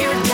you're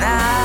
now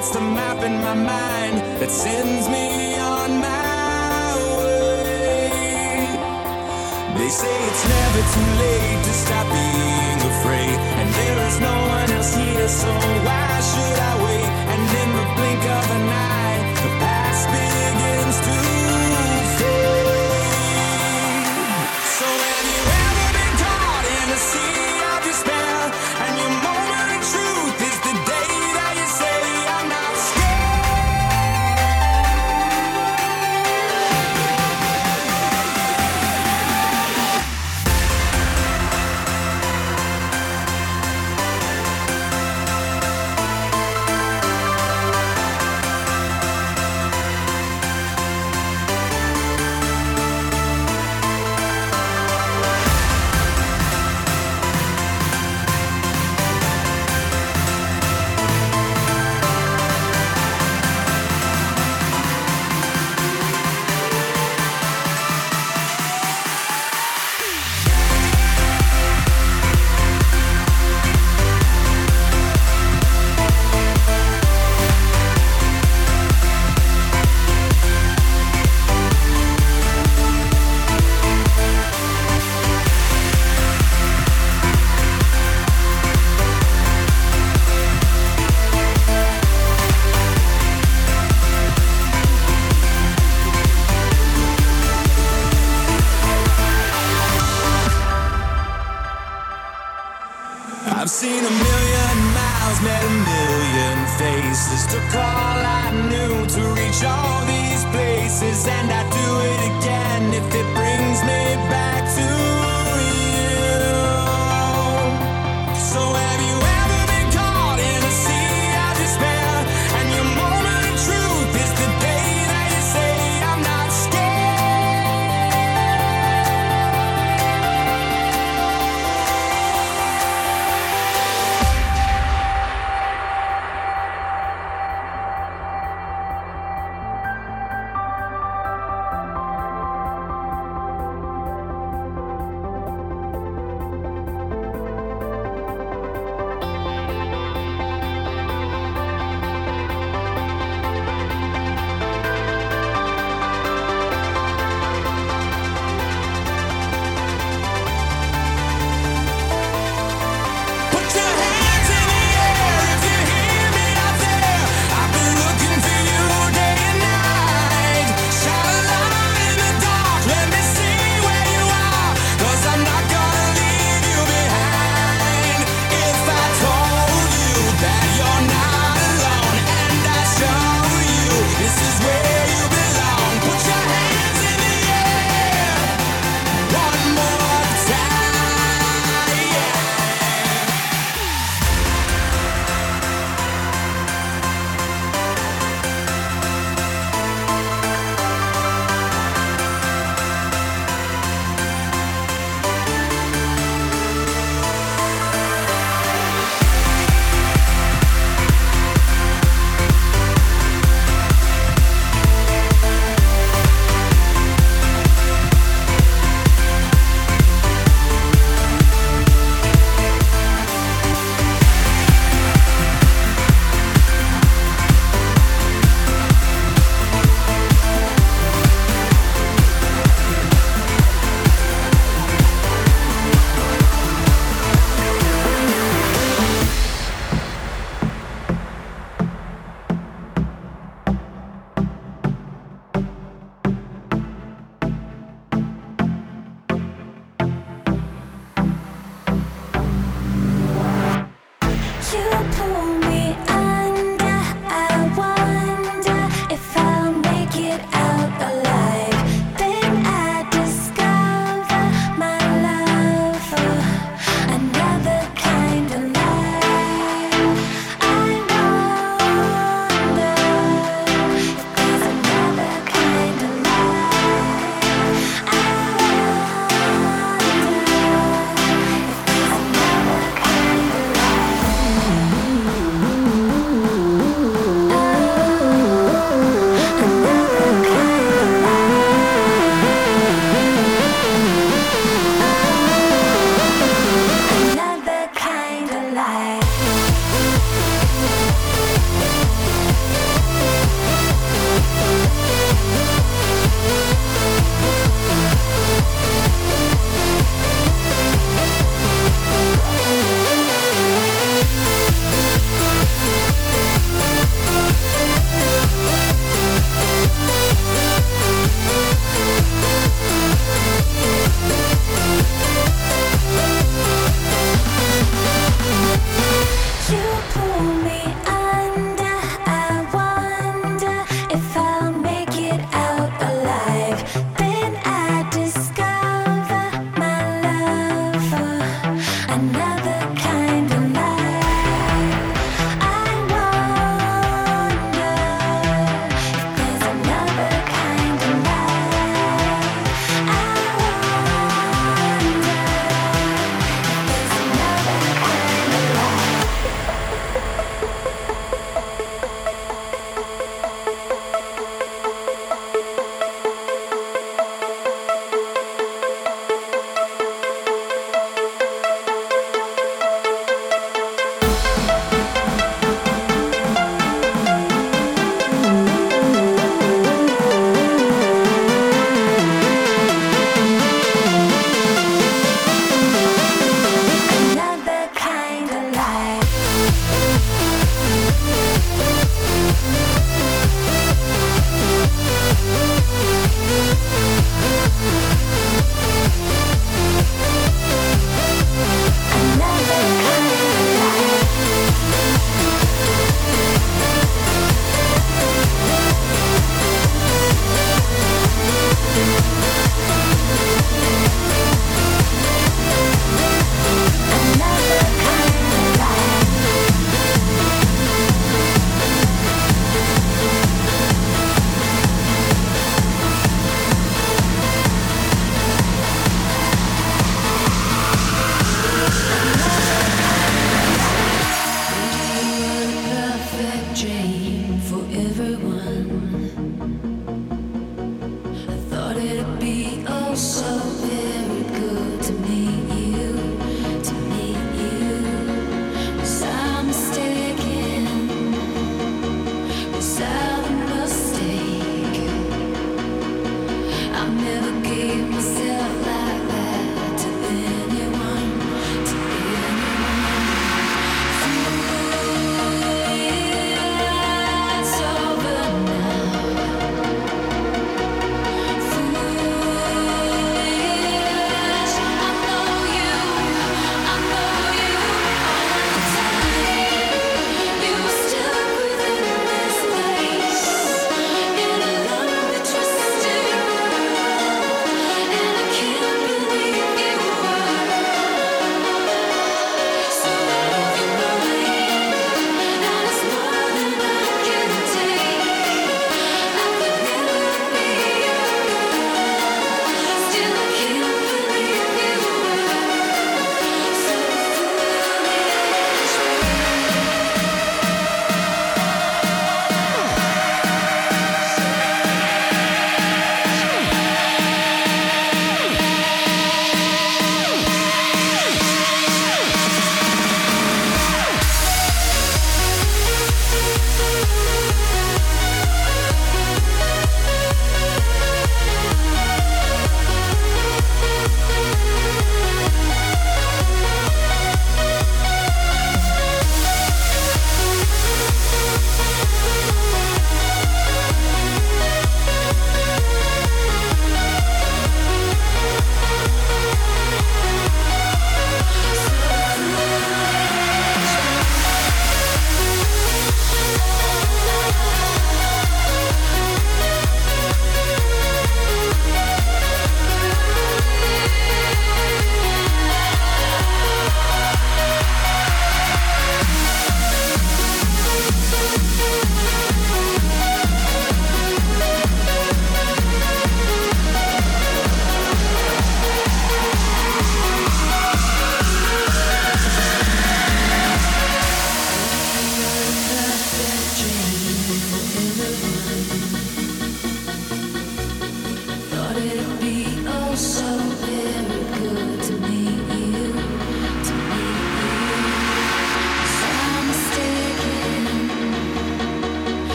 my mind that sends me on my way. They say it's never too late to stop being afraid, and there is no one else here, so why should I wait? And in the blink of an eye, the past begins to